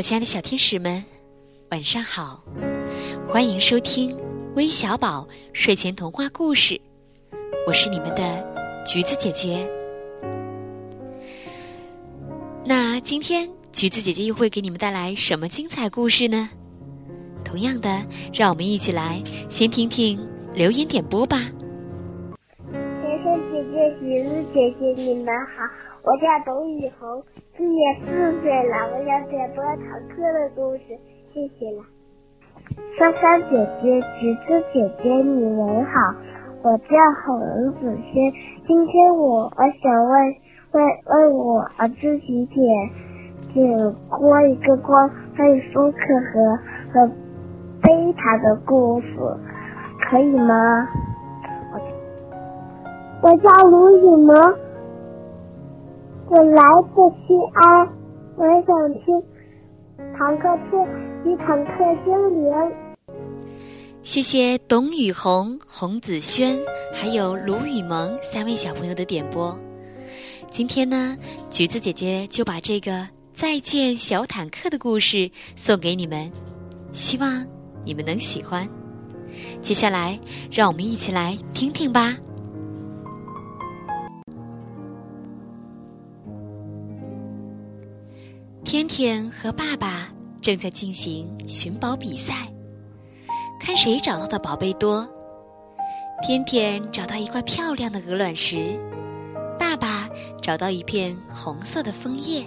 我亲爱的小天使们，晚上好！欢迎收听微小宝睡前童话故事，我是你们的橘子姐姐。那今天橘子姐姐又会给你们带来什么精彩故事呢？同样的，让我们一起来先听听留言点播吧。姐姐、你们好，我叫董雨红，今年四岁了，我想点播堂课的故事，谢谢了。珊珊姐姐、橘子姐姐，你们好，我叫洪子轩，今天我我想为为为我儿子几点点播一个关于舒克和和贝塔的故事，可以吗？我叫卢雨萌，我来自西安，我想听坦克车与坦克精灵。谢谢董雨红、洪子轩还有卢雨萌三位小朋友的点播。今天呢，橘子姐姐就把这个《再见小坦克》的故事送给你们，希望你们能喜欢。接下来，让我们一起来听听吧。天天和爸爸正在进行寻宝比赛，看谁找到的宝贝多。天天找到一块漂亮的鹅卵石，爸爸找到一片红色的枫叶。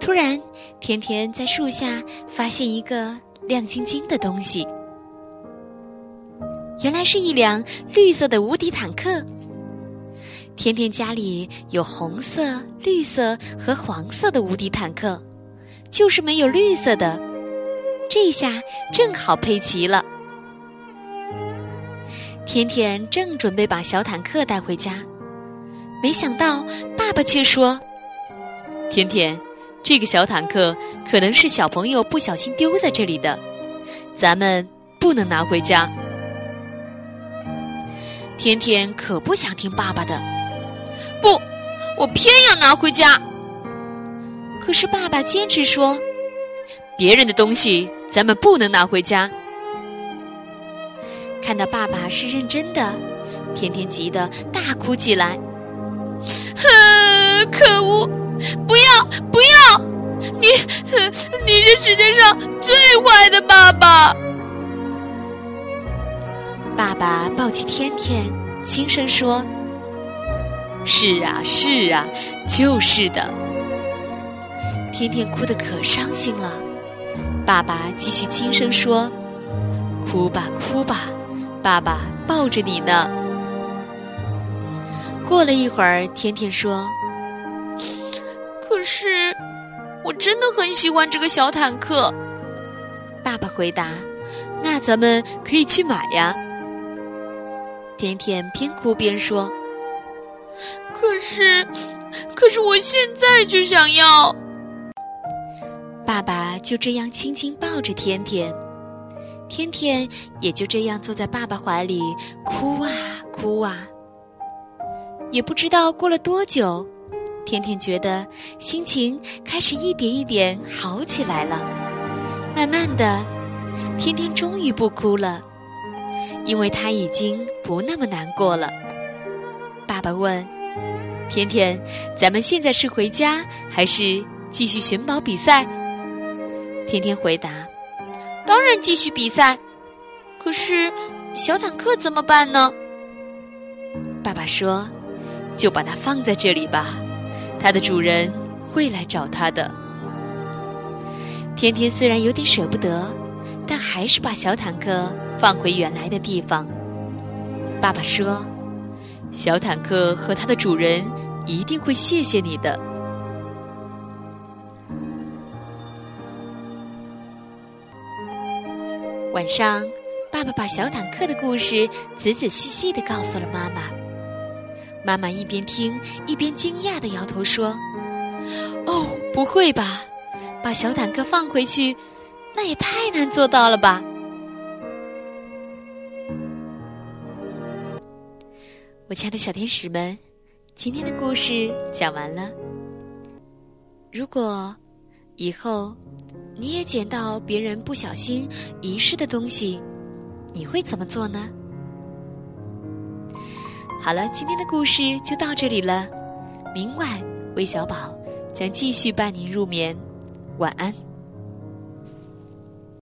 突然，天天在树下发现一个亮晶晶的东西，原来是一辆绿色的无敌坦克。天天家里有红色、绿色和黄色的无敌坦克，就是没有绿色的。这下正好配齐了。天天正准备把小坦克带回家，没想到爸爸却说：“天天，这个小坦克可能是小朋友不小心丢在这里的，咱们不能拿回家。”天天可不想听爸爸的。不，我偏要拿回家。可是爸爸坚持说，别人的东西咱们不能拿回家。看到爸爸是认真的，天天急得大哭起来。哼，可恶！不要，不要！你，你是世界上最坏的爸爸。爸爸抱起天天，轻声说。是啊，是啊，就是的。天天哭得可伤心了，爸爸继续轻声说：“哭吧，哭吧，爸爸抱着你呢。”过了一会儿，天天说：“可是，我真的很喜欢这个小坦克。”爸爸回答：“那咱们可以去买呀。”天天边哭边说。可是，可是我现在就想要。爸爸就这样轻轻抱着天天，天天也就这样坐在爸爸怀里哭啊哭啊。也不知道过了多久，天天觉得心情开始一点一点好起来了。慢慢的，天天终于不哭了，因为他已经不那么难过了。爸爸问。天天，咱们现在是回家还是继续寻宝比赛？天天回答：“当然继续比赛。”可是小坦克怎么办呢？爸爸说：“就把它放在这里吧，它的主人会来找它的。”天天虽然有点舍不得，但还是把小坦克放回原来的地方。爸爸说。小坦克和它的主人一定会谢谢你的。晚上，爸爸把小坦克的故事仔仔细细的告诉了妈妈。妈妈一边听一边惊讶的摇头说：“哦，不会吧？把小坦克放回去，那也太难做到了吧？”我亲爱的小天使们，今天的故事讲完了。如果以后你也捡到别人不小心遗失的东西，你会怎么做呢？好了，今天的故事就到这里了。明晚，魏小宝将继续伴您入眠。晚安。